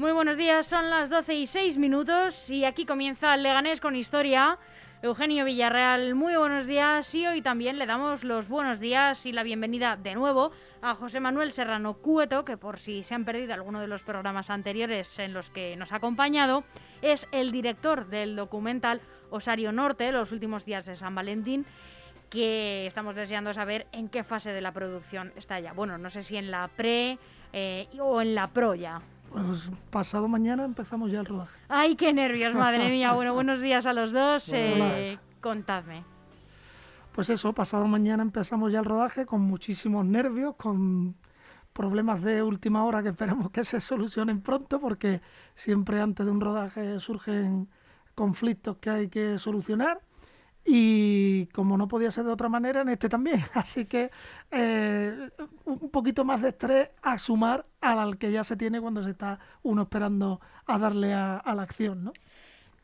Muy buenos días, son las 12 y 6 minutos y aquí comienza el Leganés con historia. Eugenio Villarreal, muy buenos días y hoy también le damos los buenos días y la bienvenida de nuevo a José Manuel Serrano Cueto, que por si se han perdido alguno de los programas anteriores en los que nos ha acompañado, es el director del documental Osario Norte, los últimos días de San Valentín, que estamos deseando saber en qué fase de la producción está ya. Bueno, no sé si en la pre eh, o en la pro ya. Pues pasado mañana empezamos ya el rodaje. Ay, qué nervios, madre mía. Bueno, buenos días a los dos. Eh, contadme. Pues eso, pasado mañana empezamos ya el rodaje con muchísimos nervios, con problemas de última hora que esperamos que se solucionen pronto, porque siempre antes de un rodaje surgen conflictos que hay que solucionar. Y como no podía ser de otra manera, en este también. Así que eh, un poquito más de estrés a sumar al que ya se tiene cuando se está uno esperando a darle a, a la acción, ¿no?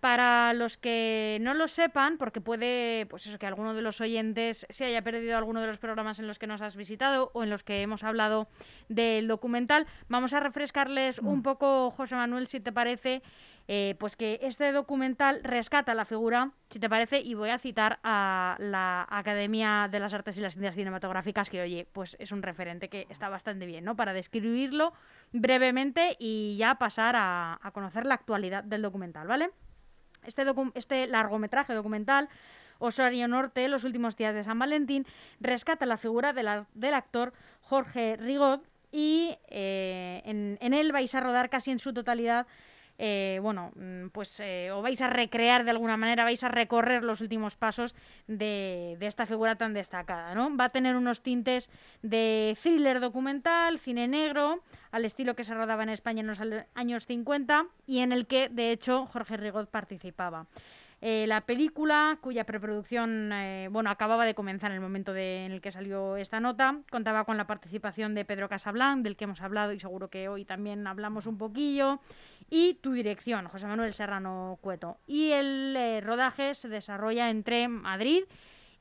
Para los que no lo sepan, porque puede, pues eso, que alguno de los oyentes se haya perdido alguno de los programas en los que nos has visitado o en los que hemos hablado del documental, vamos a refrescarles un poco, José Manuel, si te parece, eh, pues que este documental rescata la figura, si te parece, y voy a citar a la Academia de las Artes y las Ciencias Cinematográficas, que oye, pues es un referente que está bastante bien, ¿no? Para describirlo brevemente y ya pasar a, conocer la actualidad del documental, ¿vale? Este, este largometraje documental, Osorio Norte, Los últimos días de San Valentín, rescata la figura del actor Jorge Rigot y eh, en, en él vais a rodar casi en su totalidad eh, bueno, mm, pues eh, o vais a recrear de alguna manera, vais a recorrer los últimos pasos de, esta figura tan destacada, ¿no? Va a tener unos tintes de thriller documental, cine negro, al estilo que se rodaba en España en los años 50 y en el que, de hecho, Jorge Rigot participaba. Eh, la película, cuya preproducción eh, bueno, acababa de comenzar en el momento en el que salió esta nota, contaba con la participación de Pedro Casablanc, del que hemos hablado y seguro que hoy también hablamos un poquillo, y tu dirección, José Manuel Serrano Cueto. Y el eh, rodaje se desarrolla entre Madrid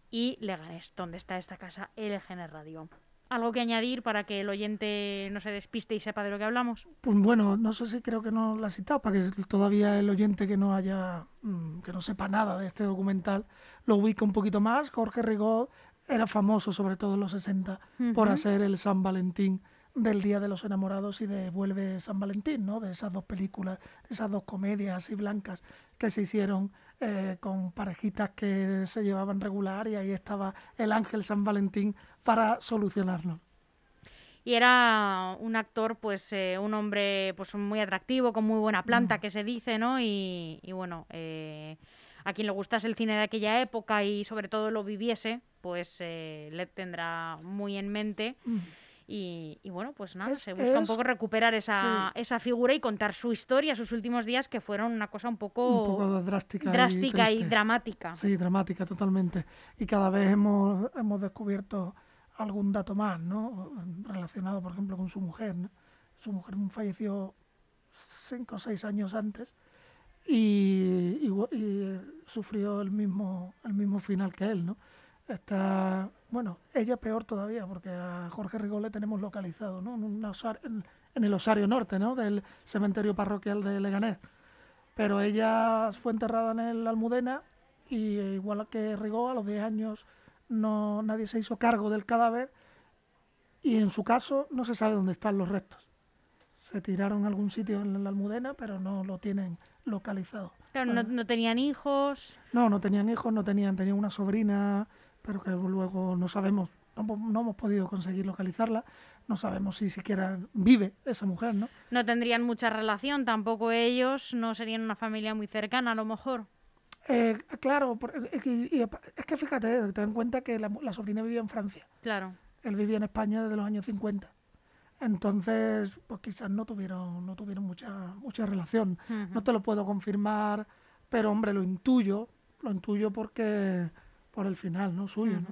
y Leganés, donde está esta casa LGN Radio. ¿Algo que añadir para que el oyente no se despiste y sepa de lo que hablamos? Pues bueno, no sé si creo que no lo ha citado, para que todavía el oyente que no haya, que no sepa nada de este documental, lo ubica un poquito más. Jorge Rigaud era famoso, sobre todo en los 60, uh -huh. por hacer el San Valentín del Día de los Enamorados y de Vuelve San Valentín, ¿no? De esas dos películas, de esas dos comedias así blancas que se hicieron eh, con parejitas que se llevaban regular y ahí estaba el ángel San Valentín para solucionarlo. Y era un actor, pues eh, un hombre pues muy atractivo, con muy buena planta, mm. que se dice, ¿no? Y, y bueno, eh, a quien le gustase el cine de aquella época y sobre todo lo viviese, pues eh, le tendrá muy en mente. Mm. Y, y, bueno, pues nada, Es- se busca un poco recuperar esa, esa figura y contar su historia, sus últimos días, que fueron una cosa un poco, Un poco drástica, drástica y, dramática. Sí, dramática totalmente. Y cada vez hemos, hemos descubierto algún dato más, ¿no? Relacionado, por ejemplo, con su mujer. ¿no? Su mujer falleció cinco o seis años antes y, y y sufrió el mismo, el mismo final que él, ¿no? Está, bueno, ella peor todavía, porque a Jorge Rigol le tenemos localizado, ¿no? En, un osar- en- el Osario Norte, ¿no? Del cementerio parroquial de Leganés. Pero ella fue enterrada en el Almudena y eh, igual que Rigó, a los 10 años no, nadie se hizo cargo del cadáver y en su caso no se sabe dónde están los restos. Se tiraron a algún sitio en la Almudena, pero no lo tienen localizado. Claro, no, no tenían hijos. No, no tenían hijos, no tenían, tenían una sobrina, pero que luego no sabemos, no, hemos podido conseguir localizarla, no sabemos si siquiera vive esa mujer, ¿no? No tendrían mucha relación, tampoco ellos, no serían una familia muy cercana a lo mejor. Eh, claro, es que, y- es que fíjate, eh, ten en cuenta que la, la sobrina vivía en Francia, Claro. él vivía en España desde los años 50. Entonces, pues quizás no tuvieron, no tuvieron mucha, mucha relación. No te lo puedo confirmar, pero hombre, lo intuyo, lo intuyo porque por el final, ¿no? Suyo, ¿no?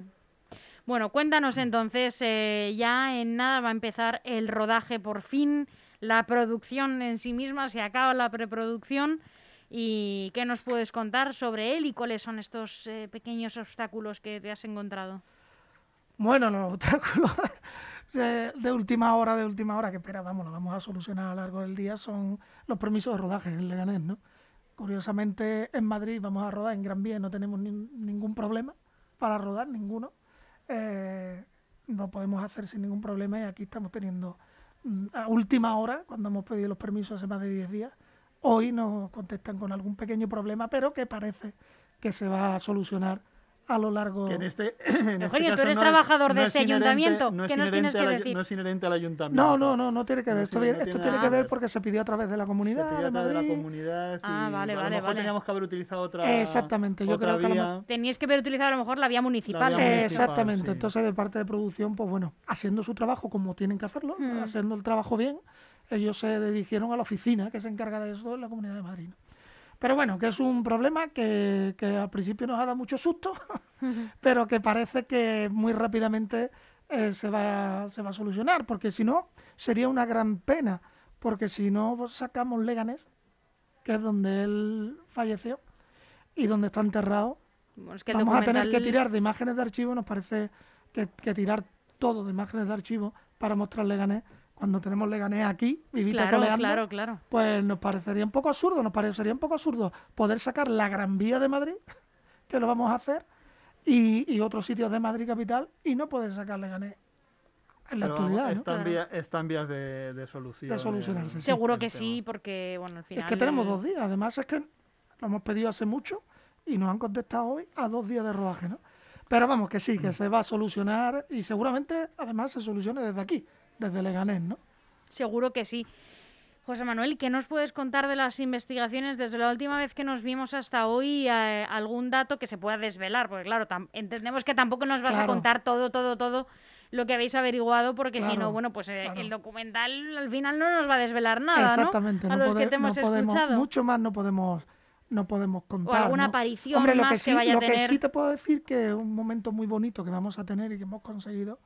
Bueno, cuéntanos entonces, eh, ya en nada va a empezar el rodaje por fin. la producción en sí misma, se acaba la preproducción. ¿Y qué nos puedes contar sobre él y cuáles son estos eh, pequeños obstáculos que te has encontrado? Bueno, los obstáculos de, última hora, de última hora, que espera, vamos, lo vamos a solucionar a lo largo del día, son los permisos de rodaje en Leganés, ¿no? Curiosamente, en Madrid vamos a rodar en Gran Vía, no tenemos ningún problema para rodar, ninguno. Eh, no podemos hacer sin ningún problema y aquí estamos teniendo mm, a última hora, cuando hemos pedido los permisos hace más de 10 días, hoy nos contestan con algún pequeño problema, pero que parece que se va a solucionar a lo largo. Que en este, Eugenio, tú eres trabajador de este ayuntamiento. ¿Qué nos tienes que decir? No es inherente al ayuntamiento. No, no, no, no tiene que ver. esto, tiene que ver porque se pidió a través de la comunidad. Se pidió a través de la comunidad. ah, vale, vale. A lo mejor teníamos que haber utilizado otra. Exactamente, yo creo que. Teníais que haber utilizado a lo mejor la vía municipal. Exactamente. Entonces, de parte de producción, pues bueno, haciendo su trabajo como tienen que hacerlo, hmm. haciendo el trabajo bien, ellos se dirigieron a la oficina que se encarga de eso en la Comunidad de Madrid. Pero bueno, que es un problema que, que al principio nos ha dado mucho susto, pero que parece que muy rápidamente eh, se, va, se va a solucionar, porque si no, sería una gran pena, porque si no sacamos Leganés, que es donde él falleció y donde está enterrado, vamos a tener que tirar de imágenes de archivo, nos parece que, que tirar todo de imágenes de archivo para mostrar Leganés cuando tenemos Leganés aquí, vivita claro, claro, claro. pues nos parecería un poco absurdo, nos parecería un poco absurdo poder sacar la Gran Vía de Madrid, que lo vamos a hacer, y, otros sitios de Madrid capital, y no poder sacar Leganés en la actualidad. Está, en vías de, solución. De solucionarse. Seguro que sí, porque bueno, al final. Es que tenemos dos días, además es que lo hemos pedido hace mucho y nos han contestado hoy a dos días de rodaje, ¿no? Pero vamos, que sí, que mm. se va a solucionar y seguramente además se solucione desde aquí desde Leganés, ¿no? Seguro que sí. José Manuel, ¿qué nos puedes contar de las investigaciones desde la última vez que nos vimos hasta hoy? Eh, ¿Algún dato que se pueda desvelar? Porque claro, entendemos que tampoco nos vas a contar todo, todo, todo lo que habéis averiguado, porque si no, bueno, pues eh, el documental al final no nos va a desvelar nada, Exactamente, ¿no? A los que te hemos escuchado. Mucho más no podemos no podemos contar. O alguna aparición Hombre, lo más que sí, vaya lo a tener. que sí te puedo decir que es un momento muy bonito que vamos a tener y que hemos conseguido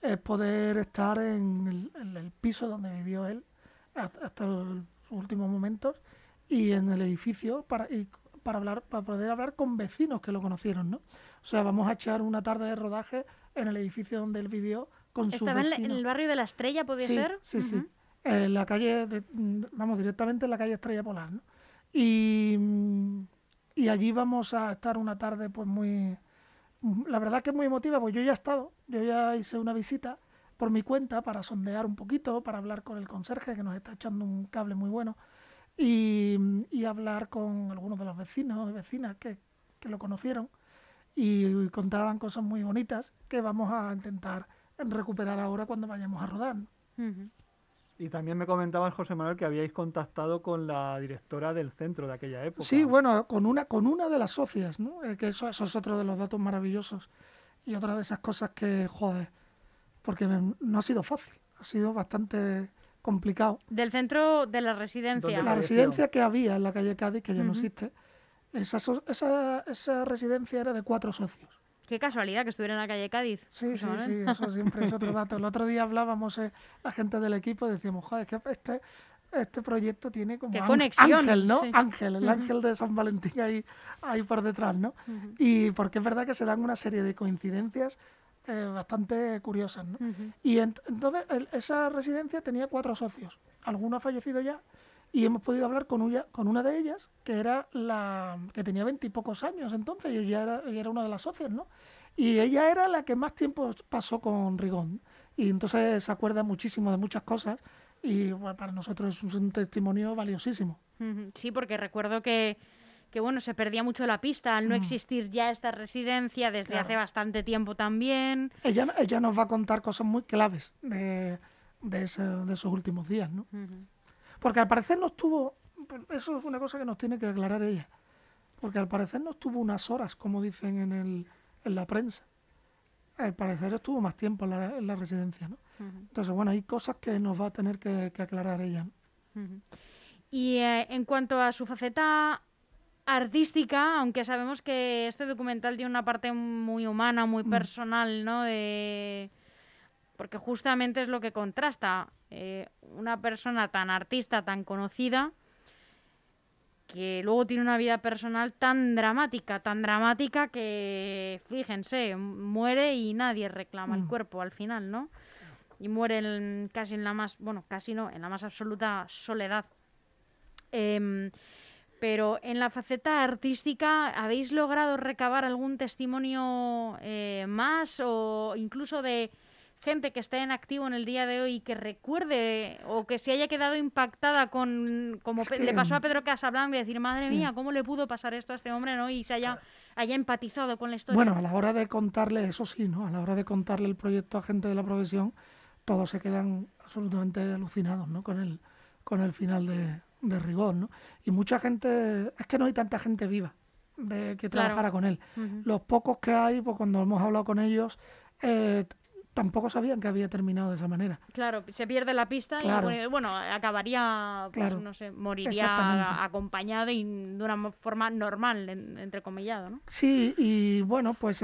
es poder estar en el, piso donde vivió él hasta, los últimos momentos y en el edificio para, para, hablar, para poder hablar con vecinos que lo conocieron, ¿no? O sea, vamos a echar una tarde de rodaje en el edificio donde él vivió con su ¿Estaba en, el barrio de la Estrella, podía ser? Sí, sí. En la calle, vamos, directamente en la calle Estrella Polar, ¿no? Y, y allí vamos a estar una tarde pues muy la verdad que es muy emotiva, pues yo ya he estado, yo ya hice una visita por mi cuenta para sondear un poquito, para hablar con el conserje que nos está echando un cable muy bueno y, hablar con algunos de los vecinos y vecinas que, lo conocieron y contaban cosas muy bonitas que vamos a intentar recuperar ahora cuando vayamos a rodar. Y también me comentaba José Manuel que habíais contactado con la directora del centro de aquella época. Sí, bueno, con una, con una de las socias, ¿no? Eh, que eso, es otro de los datos maravillosos. Y otra de esas cosas que, joder, porque no ha sido fácil, ha sido bastante complicado. Del centro de la residencia. La residencia que había en la calle Cádiz, que ya no existe, esa, esa, esa residencia era de cuatro socios. Qué casualidad que estuviera en la calle Cádiz. Sí, sí, sí, eso siempre es otro dato. El otro día hablábamos, eh, la gente del equipo, decíamos, joder, que este, este proyecto tiene como ángel, ¿no? Ángel, el ángel de San Valentín ahí, ahí por detrás, ¿no? Y porque es verdad que se dan una serie de coincidencias eh, bastante curiosas, ¿no? Y entonces esa residencia tenía cuatro socios. Alguno ha fallecido ya y hemos podido hablar con una, con una de ellas, que era la que tenía veintipocos años entonces, y ella era, ella era una de las socias, ¿no? Y ella era la que más tiempo pasó con Rigón. Y entonces se acuerda muchísimo de muchas cosas y para nosotros es un testimonio valiosísimo. Sí, porque recuerdo que, que bueno, se perdía mucho la pista al no mm. existir ya esta residencia desde hace bastante tiempo también. Ella, ella nos va a contar cosas muy claves de, de, de esos últimos días, ¿no? Porque al parecer no estuvo, eso es una cosa que nos tiene que aclarar ella, porque al parecer no estuvo unas horas, como dicen en, el, en la prensa. Al parecer estuvo más tiempo en la, residencia, ¿no? Entonces, bueno, hay cosas que nos va a tener que, aclarar ella. Y eh, en cuanto a su faceta artística, aunque sabemos que este documental tiene una parte muy humana, muy personal, ¿no? De porque justamente es lo que contrasta eh, una persona tan artista, tan conocida, que luego tiene una vida personal tan dramática, tan dramática que, fíjense, muere y nadie reclama el Mm. cuerpo al final, ¿no? Y muere en- casi en la más, bueno, casi no, en la más absoluta soledad. Em, pero en la faceta artística, ¿habéis logrado recabar algún testimonio eh, más o incluso de gente que esté en activo en el día de hoy y que recuerde o que se haya quedado impactada con, como Es pe- que, le pasó a Pedro Casablanca, de decir, madre sí. mía, ¿cómo le pudo pasar esto a este hombre, no? Y se haya, haya empatizado con la historia. Bueno, a la hora de contarle, eso sí, ¿no? A la hora de contarle el proyecto a gente de la profesión, todos se quedan absolutamente alucinados, ¿no? Con el, con el final de, de rigor, ¿no? Y mucha gente, es que no hay tanta gente viva de que Claro. trabajara con él. Los pocos que hay, pues cuando hemos hablado con ellos, eh, tampoco sabían que había terminado de esa manera. Claro, se pierde la pista Claro. y bueno, acabaría, pues, Claro, no sé, moriría acompañado y de una forma normal, en- entrecomillado, ¿no? Sí, y bueno, pues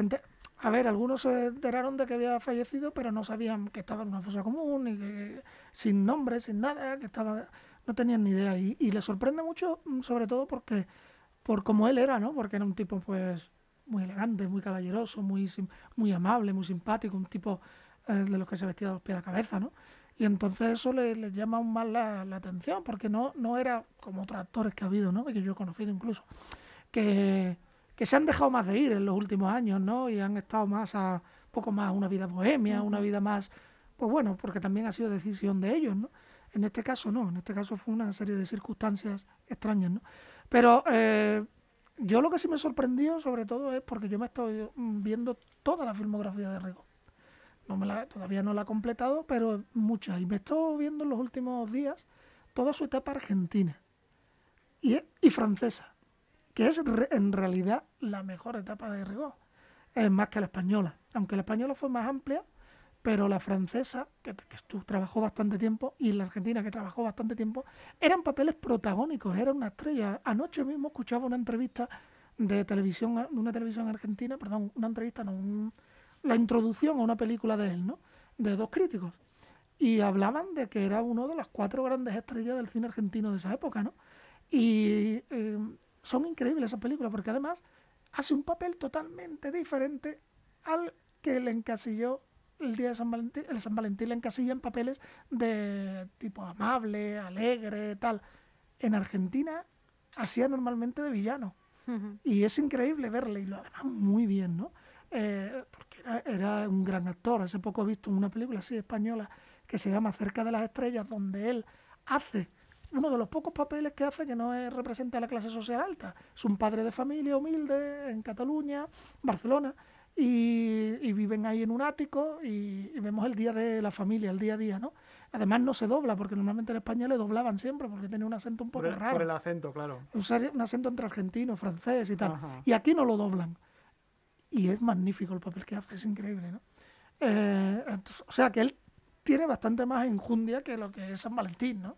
a ver, algunos se enteraron de que había fallecido, pero no sabían que estaba en una fosa común y que sin nombre, sin nada, que estaba, no tenían ni idea. Y, y les sorprende mucho, mm, sobre todo porque, por como él era, ¿no? Porque era un tipo, pues, muy elegante, muy caballeroso, muy, muy amable, muy simpático, un tipo eh, de los que se vestía de los pies a la cabeza, ¿no? Y entonces eso le, le llama aún más la, la atención, porque no, no era como otros actores que ha habido, ¿no? Y que yo he conocido incluso, que, que se han dejado más de ir en los últimos años, ¿no? Y han estado más a poco más a una vida bohemia, una vida más, pues bueno, porque también ha sido decisión de ellos, ¿no? En este caso no, en este caso fue una serie de circunstancias extrañas, ¿no? Pero eh, yo lo que sí me sorprendió sobre todo es porque yo me estoy viendo toda la filmografía de Rigo. No me la, todavía no la he completado, pero muchas. Y me estoy viendo en los últimos días toda su etapa argentina y, y francesa, que es re- en realidad la mejor etapa de Rigaud. Es más que la española, aunque la española fue más amplia, pero la francesa, que, que trabajó bastante tiempo, y la argentina, que trabajó bastante tiempo, eran papeles protagónicos, era una estrella. Anoche mismo escuchaba una entrevista de televisión, de una televisión argentina, perdón, una entrevista, no, un- la introducción a una película de él, ¿no? De dos críticos. Y hablaban de que era uno de las cuatro grandes estrellas del cine argentino de esa época, ¿no? Y eh, son increíbles esas películas, porque además hace un papel totalmente diferente al que le encasilló el día de San Valentín. El San Valentín le encasilla en papeles de tipo amable, alegre, tal. En Argentina hacía normalmente de villano. Ujú. Y es increíble verle, y lo además muy bien, ¿no? Eh, porque era, era un gran actor. Hace poco he visto una película así española que se llama Cerca de las Estrellas, donde él hace uno de los pocos papeles que hace que no es, representa a la clase social alta. Es un padre de familia humilde en Cataluña, Barcelona, y, y viven ahí en un ático y, y vemos el día de la familia, el día a día, ¿no? Además no se dobla, porque normalmente en España le doblaban siempre, porque tiene un acento un poco Por el, raro por el acento, claro. un, acento entre argentino, francés y tal. Ajá. Y aquí no lo doblan. Y es magnífico el papel que hace, es increíble, ¿no? Eh, entonces, o sea que él tiene bastante más enjundia que lo que es San Valentín, ¿no?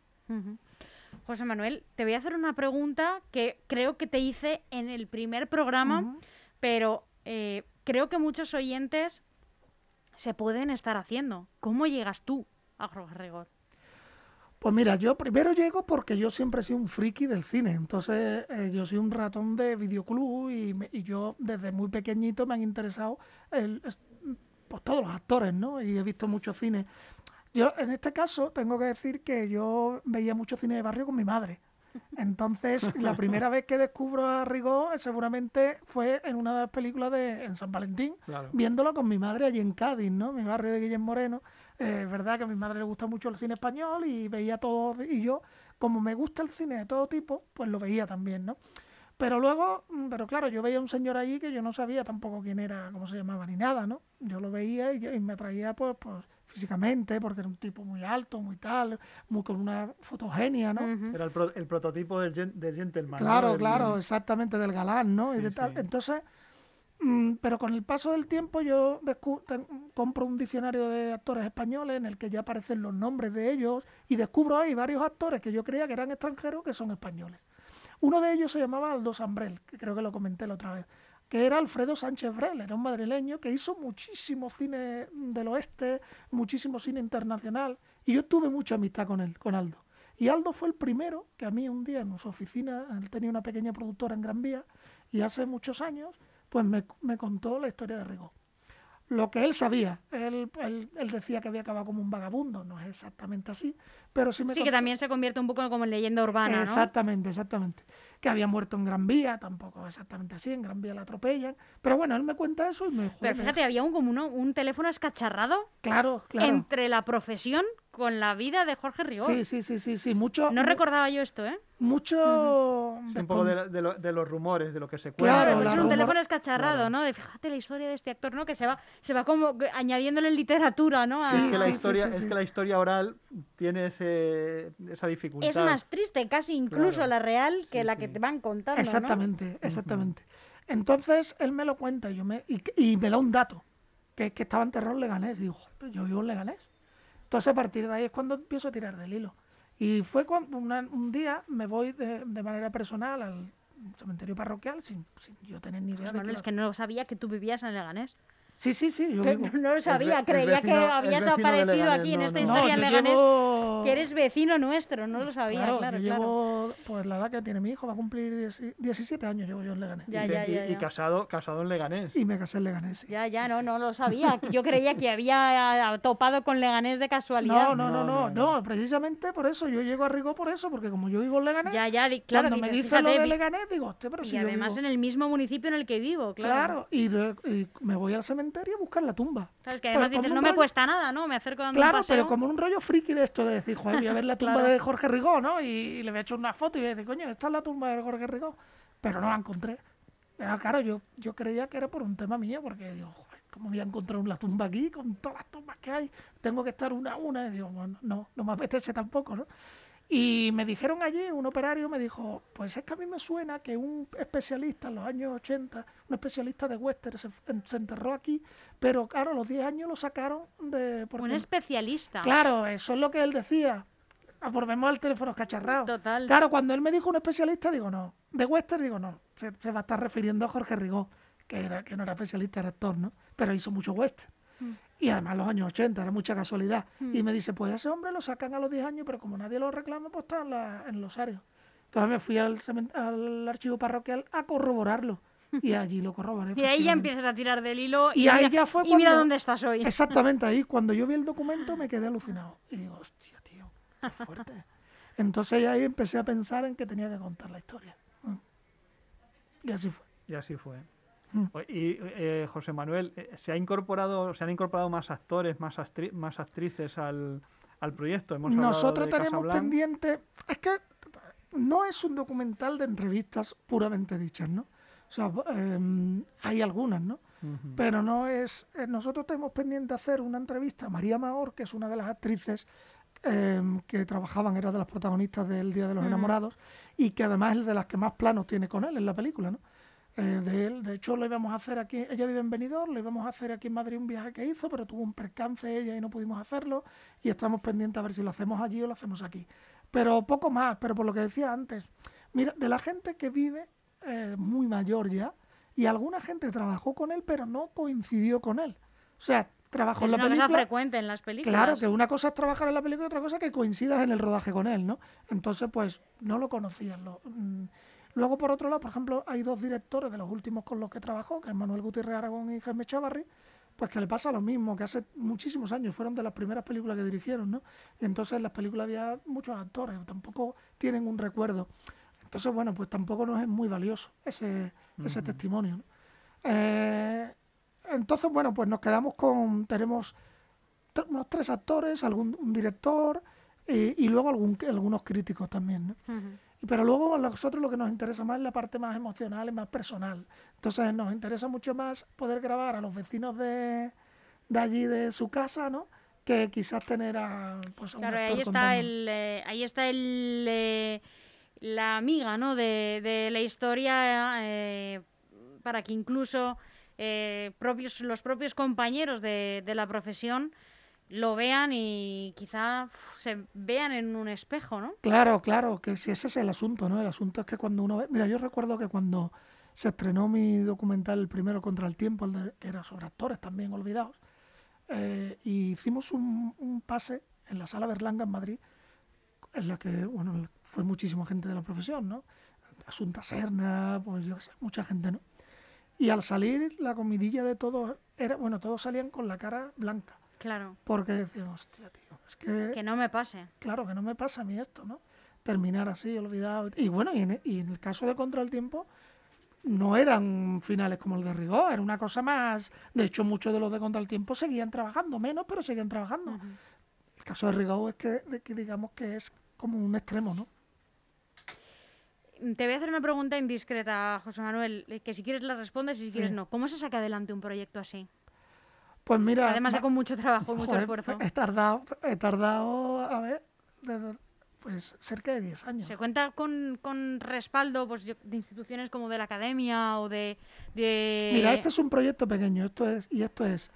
José Manuel, te voy a hacer una pregunta que creo que te hice en el primer programa, pero eh, creo que muchos oyentes se pueden estar haciendo. ¿Cómo llegas tú a Jorge Rigor? Pues mira, yo primero llego porque yo siempre he sido un friki del cine, entonces eh, yo soy un ratón de videoclub y, me- y yo desde muy pequeñito me han interesado el- es- pues todos los actores, ¿no? Y he visto mucho cine. Yo en este caso tengo que decir que yo veía mucho cine de barrio con mi madre. Entonces, la primera vez que descubro a Rigaud eh, seguramente fue en una de las películas de en San Valentín, Claro. viéndolo con mi madre allí en Cádiz, ¿no? Mi barrio de Guillem Moreno. Eh, Es verdad que a mi madre le gusta mucho el cine español y veía todo, y yo, como me gusta el cine de todo tipo, pues lo veía también, ¿no? Pero luego, mm, pero claro, yo veía a un señor allí que yo no sabía tampoco quién era, cómo se llamaba ni nada, ¿no? Yo lo veía y, y me atraía pues, pues físicamente, porque era un tipo muy alto, muy tal, muy con una fotogenia, ¿no? Era el, pro- el prototipo del, gen- del gentleman. ¿no? Claro, Del- claro, exactamente, del galán, ¿no? Y Sí, de tal. sí. Entonces, pero con el paso del tiempo yo compro un diccionario de actores españoles en el que ya aparecen los nombres de ellos y descubro ahí varios actores que yo creía que eran extranjeros que son españoles. Uno de ellos se llamaba Aldo Sambrel, que creo que lo comenté la otra vez. que era Alfredo Sánchez Brel, era un madrileño que hizo muchísimo cine del oeste, muchísimo cine internacional, y yo tuve mucha amistad con él, con Aldo. Y Aldo fue el primero que a mí un día en su oficina, él tenía una pequeña productora en Gran Vía, y hace muchos años, pues me, me contó la historia de Rigo. Lo que él sabía, él, él, él, decía que había acabado como un vagabundo, no es exactamente así, pero sí me Sí, contó... que también se convierte un poco como en leyenda urbana, ¿no? Exactamente, exactamente. Que había muerto en Gran Vía, tampoco exactamente así, en Gran Vía la atropellan. Pero bueno, él me cuenta eso y me dijo... Pero fíjate, había un, como uno, un teléfono escacharrado Claro, claro. entre la profesión con la vida de Jorge Rigor. Sí, sí, sí, sí, sí. Mucho, No recordaba yo esto, ¿eh? mucho Sí, un poco de, de lo- de los rumores, de lo que se cuenta. Claro, Claro, pues es un rumor- teléfono escacharrado, Claro. ¿no? De fíjate la historia de este actor, ¿no? Que se va, se va como añadiéndole en literatura, ¿no? A- Sí, Es que, la sí, historia, sí, sí, es que la historia oral tiene ese, esa dificultad. Es más triste casi incluso Claro. la real que Sí, la que sí. te van contando, ¿no? Exactamente, exactamente. Entonces él me lo cuenta y, yo me, y, y me da un dato, que es que estaba en Leganés. Y digo, "Joder, pero yo vivo en Leganés. Entonces a partir de ahí es cuando empiezo a tirar del hilo. Y fue cuando una- un día me voy de, de manera personal al cementerio parroquial sin, sin yo tener ni idea Pues, de Manuel, es que no sabía que tú vivías en Leganés. Sí, sí, sí, yo vivo. no lo sabía, creía vecino- que habías aparecido aquí en esta no. No, historia en Leganés, llevo... que eres vecino nuestro, no lo sabía, Claro, claro, yo claro. llevo, pues la edad que tiene mi hijo, va a cumplir 10 17 años llevo yo en Leganés. Ya, y, ya, y- ya, y ya. casado, casado en Leganés. Y me casé en Leganés. sí. Ya, ya, Sí, no, sí. no lo sabía. Yo creía que había topado con Leganés de casualidad. No, no, no, No, no, no, no, precisamente por eso yo llego a Rigo por eso, porque como yo vivo en Leganés, Ya, ya, di- claro. cuando me dicen lo de Leganés, digo, hostia, pero Y si yo además vivo- en el mismo municipio en el que vivo, claro. Y, y me voy al cementerio a buscar la tumba. Claro, es que además dices, un no me rollo- cuesta nada, ¿no? Me acerco un Claro, paseo. pero como un rollo friki de esto, de decir, joder, voy a ver la tumba Claro. de Jorge Rigó, ¿no? Y, le voy a echar una foto y voy a decir, coño, esta es la tumba de Jorge Rigó. Pero no la encontré. Pero claro, yo, yo creía que era por un tema mío, porque digo, joder, ¿cómo voy a encontrar una tumba aquí con todas las tumbas que hay? Tengo que estar una a una. Y digo, bueno, no, no me apetece tampoco, ¿no? Y me dijeron allí, un operario me dijo, pues es que a mí me suena que un especialista en los años 80, un especialista de western, se, se enterró aquí, pero claro, a los 10 años lo sacaron de... porque- Un especialista. Claro, eso es lo que él decía. Ah, Volvemos al teléfono cacharrado. Total. Claro, cuando él me dijo un especialista, digo no. De western, digo no. Se, se va a estar refiriendo a Jorge Rigó, que, era, que no era especialista, era actor, ¿no? Pero hizo mucho western. Y además los años 80, era mucha casualidad. Y me dice, pues ese hombre lo sacan a los 10 años, pero como nadie lo reclama, pues está en, la, en los arios. Entonces me fui al, archivo parroquial a corroborarlo. Y allí lo corroboré. Y ahí ya empiezas a tirar del hilo. Y ahí mira, ya fue y mira cuando- dónde estás hoy. Exactamente, ahí cuando yo vi el documento me quedé alucinado. Y digo, hostia, tío, qué fuerte. Entonces ahí empecé a pensar en que tenía que contar la historia. Mm. Y así fue. Y así fue. Mm. Y eh, José Manuel, eh, ¿se ha incorporado, se han incorporado más actores, más, actri- más actrices al, al proyecto? Hemos Nosotros tenemos pendiente, es que no es un documental de entrevistas puramente dichas, ¿no? O sea, em, hay algunas, ¿no? Pero no es. eh, nosotros tenemos pendiente hacer una entrevista a María Mahor, que es una de las actrices em, que trabajaban, era de las protagonistas del Día de los. Enamorados, y que además es de las que más planos tiene con él en la película, ¿no? Eh, de él, de hecho, lo íbamos a hacer aquí, ella vive en Benidorm, lo íbamos a hacer aquí en Madrid un viaje que hizo, pero tuvo un percance ella y no pudimos hacerlo, y estamos pendientes a ver si lo hacemos allí o lo hacemos aquí. Pero poco más, pero por lo que decía antes, mira, de la gente que vive eh, muy mayor ya, y alguna gente trabajó con él, pero no coincidió con él. O sea, trabajó Es en la una cosa película. frecuente en las películas. Claro, que una cosa es trabajar en la película y otra cosa es que coincidas en el rodaje con él, ¿no? Entonces, pues, no lo conocían. Lo, mm. Luego, por otro lado, por ejemplo, hay dos directores de los últimos con los que trabajó, que es Manuel Gutiérrez Aragón y Jaime Chavarri, pues que le pasa lo mismo, que hace muchísimos años fueron de las primeras películas que dirigieron, ¿no? Y entonces en las películas había muchos actores, tampoco tienen un recuerdo. Entonces, bueno, pues tampoco nos es muy valioso ese, ese testimonio, ¿no? Eh, entonces, bueno, pues nos quedamos con, tenemos unos tres actores, algún un director eh, y luego algún, algunos críticos también, ¿no? Pero luego a nosotros lo que nos interesa más es la parte más emocional y más personal. Entonces nos interesa mucho más poder grabar a los vecinos de, de allí, de su casa, ¿no? Que quizás tener a, pues, a un Claro, ahí está el, eh, ahí está el, eh, la amiga, ¿no? De, de la historia eh, para que incluso eh, propios, los propios compañeros de, de la profesión lo vean y quizá se vean en un espejo, ¿no? Claro, claro, que si ese es el asunto, ¿no? El asunto es que cuando uno ve... Mira, yo recuerdo que cuando se estrenó mi documental, el primero contra el tiempo, era sobre actores también olvidados. Eh, y hicimos un, un pase en la sala Berlanga en Madrid, en la que bueno fue muchísima gente de la profesión, ¿no? Asunta Serna, pues yo qué sé, mucha gente, ¿no? Y al salir, la comidilla de todos era, bueno, todos salían con la cara blanca, Claro. porque decían, hostia, tío, es que, Que no me pase. claro, que no me pasa a mí esto, ¿no? Terminar así, olvidado. Y bueno, y en, y en el caso de Contra el Tiempo, no eran finales como el de Rigor, era una cosa más. De hecho, muchos de los de Contra el Tiempo seguían trabajando, menos, pero seguían trabajando. El caso de Rigor es que, de que digamos que es como un extremo, ¿no? Te voy a hacer una pregunta indiscreta, José Manuel, eh, que si quieres la respondes y si Sí. quieres no. ¿Cómo se saca adelante un proyecto así? Pues mira. Además de ma- con mucho trabajo y mucho joder, esfuerzo. He tardado, he tardado, a ver, desde- pues cerca de 10 años. ¿Se cuenta con, con respaldo pues, de instituciones como de la academia o de... de- Mira, este es un proyecto pequeño, esto es, y esto es,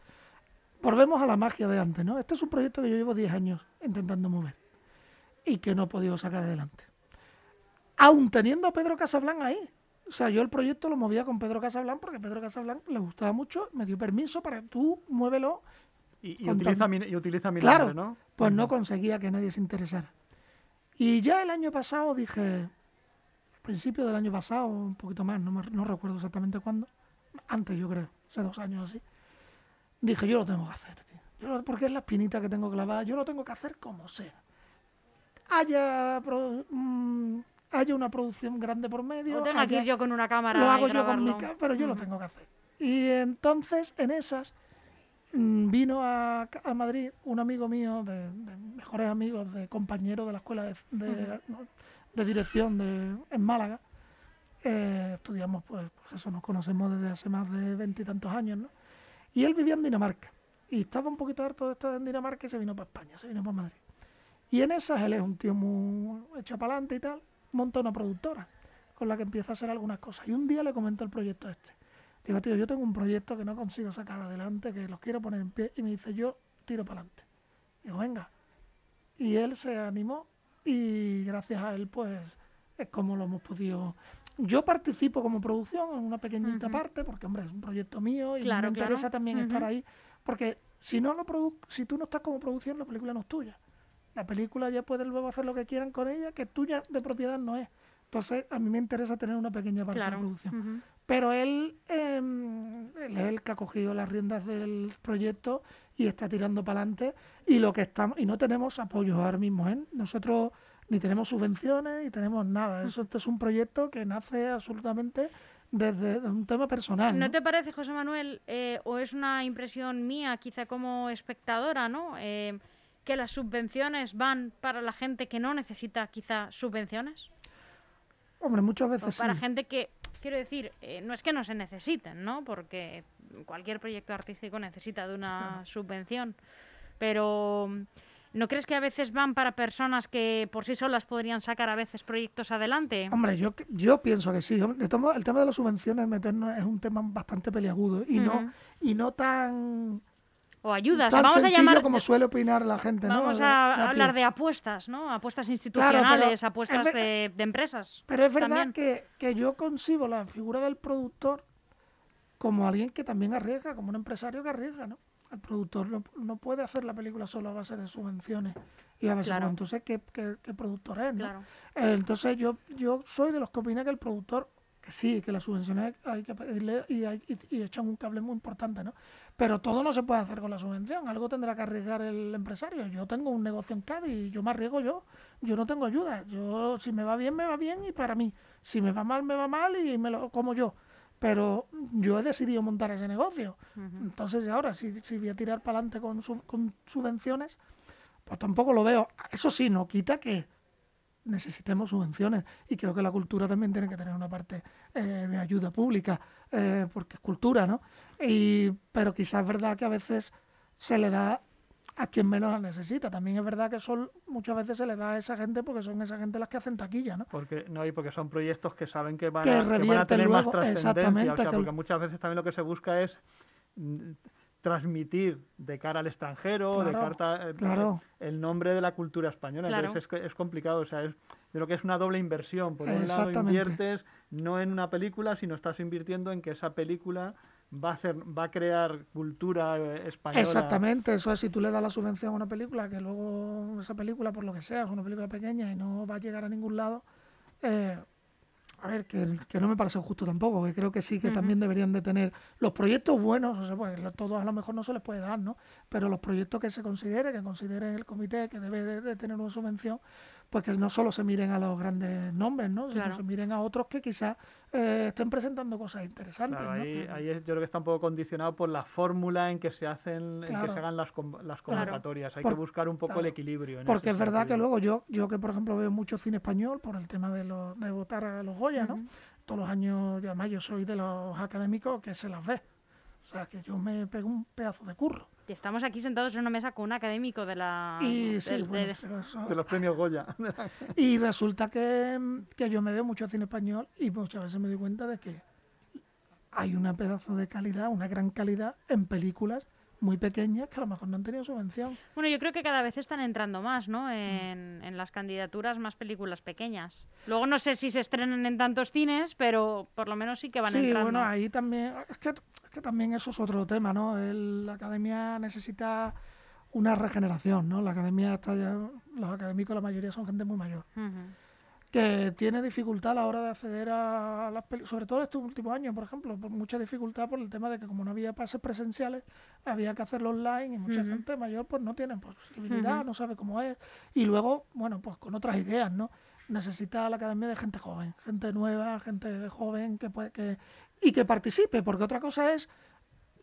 volvemos a la magia de antes, ¿no? Este es un proyecto que yo llevo 10 años intentando mover y que no he podido sacar adelante. Aún teniendo a Pedro Casablanc ahí. O sea, yo el proyecto lo movía con Pedro Casablanc porque Pedro Casablanc le gustaba mucho, me dio permiso para tú muévelo. Y, y utiliza mi, y utiliza mi Claro, nombre, ¿no? pues no conseguía que nadie se interesara. Y ya el año pasado dije, al principio del año pasado, un poquito más, no, me- no recuerdo exactamente cuándo, antes yo creo, hace dos años así, dije, yo lo tengo que hacer, tío. Yo lo- porque es la espinita que tengo clavada, yo lo tengo que hacer como sea. Haya, mm, haya una producción grande por medio, O tenga que haya- ir yo con una cámara lo hago yo con mi ca- pero yo lo Ujú. tengo que hacer. Y entonces, en esas, mm, vino a, a Madrid un amigo mío, de, de mejores amigos, de compañero de la escuela de, de- no, de dirección de, en Málaga. Eh, estudiamos, pues, pues eso, nos conocemos desde hace más de veintitantos años, ¿no? Y él vivía en Dinamarca. Y estaba un poquito harto de estar en Dinamarca y se vino para España, se vino para Madrid. Y en esas, él es un tío muy hecho para adelante y tal, monta una productora con la que empieza a hacer algunas cosas. Y un día le comentó el proyecto este. Digo, tío, yo tengo un proyecto que no consigo sacar adelante, que los quiero poner en pie. Y me dice, yo tiro para adelante. Digo, venga. Y él se animó y gracias a él, pues, es como lo hemos podido... Yo participo como producción en una pequeñita parte, porque, hombre, es un proyecto mío y Claro, me claro. interesa también estar ahí, porque si no lo produ si tú no estás como producción, la película no es tuya. La película ya pueden luego hacer lo que quieran con ella, que tuya de propiedad no es. Entonces, a mí me interesa tener una pequeña parte de Claro. la producción. Pero él, em, él es el que ha cogido las riendas del proyecto y está tirando para adelante. Y lo que estamos, y no tenemos apoyos ahora mismo, ¿eh? Nosotros ni tenemos subvenciones ni tenemos nada. Eso esto es un proyecto que nace absolutamente desde un tema personal. ¿No ¿no? te parece, José Manuel, eh, o es una impresión mía, quizá como espectadora, ¿no? Eh, que las subvenciones van para la gente que no necesita quizá subvenciones? Hombre, muchas O veces para sí. gente que, quiero decir, eh, no es que no se necesiten, ¿no? Porque cualquier proyecto artístico necesita de una subvención. Pero ¿no crees que a veces van para personas que por sí solas podrían sacar a veces proyectos adelante? Hombre, yo, yo pienso que sí. Todos modos, el tema de las subvenciones meternos es un tema bastante peliagudo y Ujú. no y no tan, O ayudas. tan Vamos a sencillo llamar. como suele opinar la gente. ¿no? Vamos De- a, a hablar de apuestas, ¿no? Apuestas institucionales, es apuestas ver- de, de empresas. Pero es verdad que, que yo concibo la figura del productor como alguien que también arriesga, como un empresario que arriesga, ¿no? El productor no, no puede hacer la película solo a base de subvenciones y a base Claro. de... Entonces, ¿qué, qué, qué productor es, no? Claro. Eh, Entonces, yo, yo soy de los que opina que el productor, que sí, que las subvenciones hay que pedirle y, hay- y- y echan un cable muy importante, ¿no? Pero todo no se puede hacer con la subvención, algo tendrá que arriesgar el empresario. Yo tengo un negocio en Cádiz y yo me arriesgo yo, yo no tengo ayuda. Yo, si me va bien, me va bien y para mí. Si me va mal, me va mal y me lo como yo. Pero yo he decidido montar ese negocio. Entonces, ahora, si, si voy a tirar para adelante con, sub- con subvenciones, pues tampoco lo veo. Eso sí, no quita que necesitemos subvenciones. Y creo que la cultura también tiene que tener una parte eh, de ayuda pública, eh, porque es cultura, ¿no? Y, pero quizás es verdad que a veces se le da a quien menos la necesita. También es verdad que son muchas veces se le da a esa gente porque son esa gente las que hacen taquilla, ¿no? Porque, no, y porque son proyectos que saben que van, Que a, que van a revierten tener más luego, trascendencia. exactamente, O sea, que- porque muchas veces también lo que se busca es mm, transmitir de cara al extranjero, de carta, eh, claro. el nombre de la cultura española. Claro. Entonces es, que- es complicado. O sea, es, de lo que es una doble inversión. Por un lado inviertes no en una película, sino estás invirtiendo en que esa película va a hacer, va a crear cultura eh, española. Exactamente, eso es si tú le das la subvención a una película, que luego esa película, por lo que sea, es una película pequeña y no va a llegar a ningún lado, eh, a ver, que, que, no me parece justo tampoco, que creo que sí que también deberían de tener los proyectos buenos, o sea, pues todos a lo mejor no se les puede dar, ¿no? Pero los proyectos que se considere, que considere el comité que debe de tener una subvención, pues que no solo se miren a los grandes nombres, ¿no? sino se miren a otros que quizás eh, estén presentando cosas interesantes. Claro, ahí, ahí yo creo que está un poco condicionado por la fórmula en que se hacen, en que se hagan las, las convocatorias. Hay que buscar un poco el equilibrio. Porque es verdad que luego yo, yo que por ejemplo veo mucho cine español por el tema de, lo, de votar a los Goya, ¿no? Todos los años, además yo soy de los académicos que se las ve. O sea, que yo me pego un pedazo de curro estamos aquí sentados en una mesa con un académico de la de, los premios Goya. y resulta que, que, yo me veo mucho cine español y muchas veces me doy cuenta de que hay una pedazo de calidad, una gran calidad en películas muy pequeñas que a lo mejor no han tenido subvención. Bueno, yo creo que cada vez están entrando más, ¿no? En, en, las candidaturas más películas pequeñas. Luego no sé si se estrenan en tantos cines, pero por lo menos sí que van entrando. Sí, bueno, ahí también... Es que, que, también eso es otro tema, ¿no? la academia necesita una regeneración, ¿no? La academia está ya... Los académicos, la mayoría son gente muy mayor que tiene dificultad a la hora de acceder a las películas, sobre todo estos últimos años, por ejemplo, por mucha dificultad por el tema de que como no había pases presenciales, había que hacerlo online y mucha gente mayor pues no tiene posibilidad, no sabe cómo es. Y luego, bueno, pues con otras ideas, ¿no? Necesita la academia de gente joven, gente nueva, gente joven que puede que y que participe, porque otra cosa es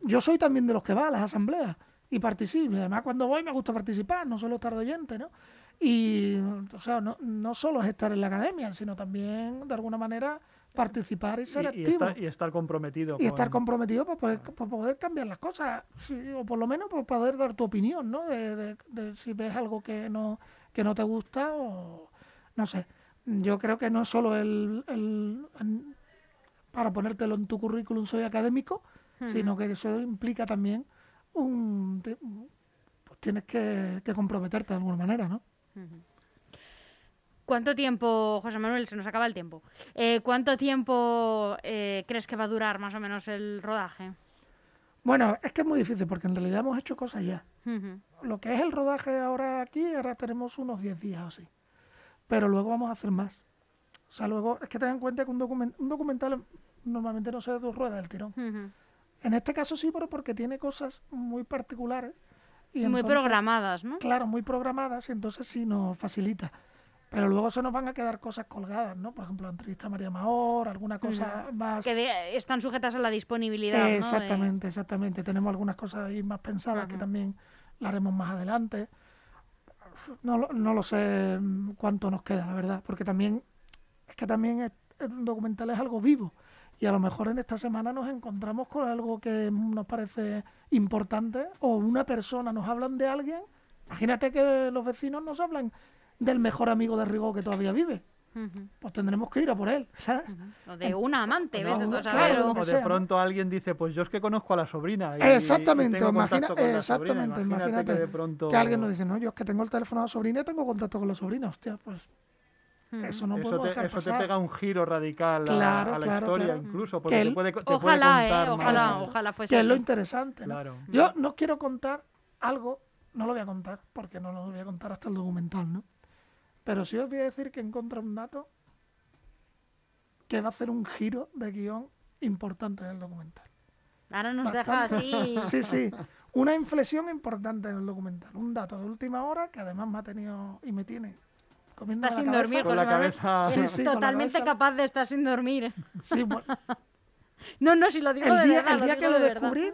yo soy también de los que va a las asambleas y participe. Además, cuando voy me gusta participar, no solo estar de oyente, ¿no? Y, o sea, no, no solo es estar en la academia, sino también, de alguna manera, participar y ser activo. y estar comprometido. Y estar comprometido para poder, para poder cambiar las cosas, o por lo menos para poder dar tu opinión, ¿no? De, de, si ves algo que no, que no te gusta o no sé. Yo creo que no es solo el, el, para ponértelo en tu currículum soy académico, sino que eso implica también un... Pues tienes que, que comprometerte de alguna manera, ¿no? ¿Cuánto tiempo, José Manuel, se nos acaba el tiempo? Eh, ¿Cuánto tiempo eh, crees que va a durar más o menos el rodaje? Bueno, es que es muy difícil porque en realidad hemos hecho cosas ya. Lo que es el rodaje ahora aquí, ahora tenemos unos 10 días así. Pero luego vamos a hacer más. O sea, luego es que ten en cuenta que un, un documental normalmente no se dos ruedas del tirón. En este caso sí, pero porque tiene cosas muy particulares muy programadas, ¿no? Claro, muy programadas y entonces sí nos facilita. Pero luego se nos van a quedar cosas colgadas, ¿no? Por ejemplo, la entrevista a María Mahor, alguna cosa más... Que están sujetas a la disponibilidad, Exactamente, exactamente. Tenemos algunas cosas ahí más pensadas que también la haremos más adelante. No, no lo sé cuánto nos queda, la verdad, porque también es que también el documental es algo vivo y a lo mejor en esta semana nos encontramos con algo que nos parece importante o una persona nos hablan de alguien. Imagínate que los vecinos nos hablan del mejor amigo de Rigo que todavía vive. Pues tendremos que ir a por él, ¿sabes? O de una amante, ¿ves? o de pronto alguien dice, pues yo es que conozco a la sobrina. exactamente, exactamente. imagínate que, de pronto... que alguien nos dice, no, yo es que tengo el teléfono de la sobrina y tengo contacto con la sobrina. Hostia, pues eso no eso te, eso te pega un giro radical a, la historia incluso, porque te puede, te ojalá, puede contar eh, ojalá, ojalá fuese Que es lo interesante. Yo no quiero contar algo, no lo voy a contar, porque no lo voy a contar hasta el documental, ¿no? Pero sí os voy a decir que encontré un dato que va a hacer un giro de guion importante en el documental. Ahora nos deja así. Sí, sí. Una inflexión importante en el documental. Un dato de última hora que además me ha tenido y me tiene Está sin dormir, con la cabeza. Es totalmente capaz de estar sin dormir. Sí, bueno. no, no, si lo digo el de día, verdad. El día que lo descubrí,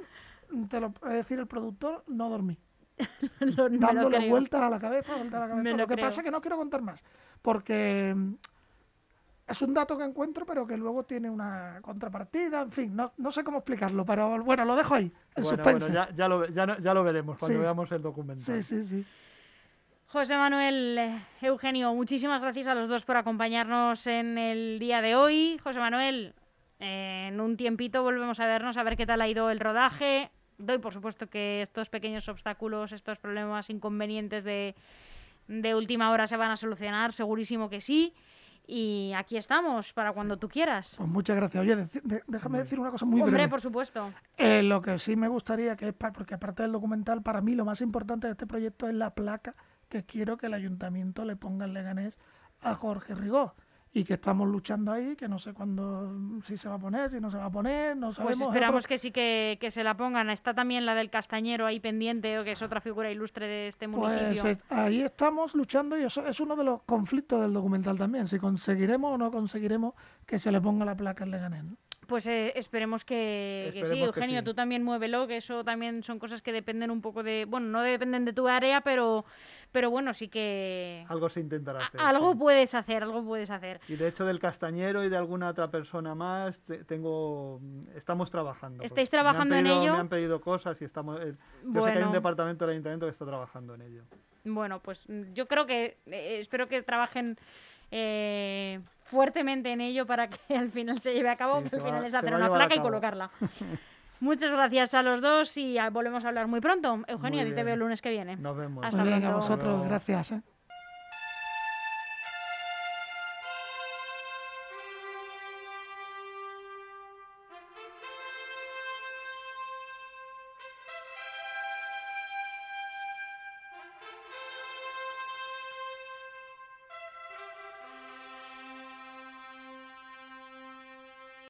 te lo puede decir el productor, no dormí. Dándole vueltas a la cabeza, vueltas a la cabeza. lo, que pasa es que no quiero contar más, porque mm, es un dato que encuentro, pero que luego tiene una contrapartida, en fin, no, no sé cómo explicarlo, pero bueno, lo dejo ahí, en suspense. Bueno, ya, ya, lo, ya, ya, lo veremos cuando veamos el documental. Sí, sí, sí. José Manuel, eh, Eugenio, muchísimas gracias a los dos por acompañarnos en el día de hoy. José Manuel, en un tiempito volvemos a vernos a ver qué tal ha ido el rodaje. Doy por supuesto que estos pequeños obstáculos, estos problemas inconvenientes de, de última hora se van a solucionar, segurísimo que sí. Y aquí estamos para cuando tú quieras. Pues muchas gracias. Oye, déjame decir una cosa muy Hombre, breve. por supuesto. Eh, lo que sí me gustaría que es, porque aparte del documental, para mí lo más importante de este proyecto es la placa que quiero que el ayuntamiento le ponga en Leganés a Jorge Rigó y que estamos luchando ahí, que no sé cuándo, si se va a poner, si no se va a poner, no pues sabemos. Pues esperamos que sí que, se la pongan. Está también la del Castañero ahí pendiente, que es otra figura ilustre de este pues, municipio. Pues ahí estamos luchando y eso es uno de los conflictos del documental también, si conseguiremos o no conseguiremos que se le ponga la placa en Leganés. Pues eh, esperemos, que, sí, Eugenio, tú también muévelo, que eso también son cosas que dependen un poco de, bueno, no dependen de tu área, pero, pero bueno, sí que... Algo se intentará hacer. algo puedes hacer, algo puedes hacer. Y de hecho del Castañero y de alguna otra persona más, tengo, estamos trabajando. ¿Estáis trabajando en ello? Me han pedido cosas y estamos... Eh, yo sé que hay un departamento del ayuntamiento que está trabajando en ello. Bueno, pues yo creo que, eh, espero que trabajen eh, fuertemente en ello para que al final se lleve a cabo, al final es hacer una placa y colocarla. Muchas gracias a los dos y volvemos a hablar muy pronto. Eugenia, a ti te veo el lunes que viene. Nos vemos. Hasta luego. a vosotros, gracias. ¿eh?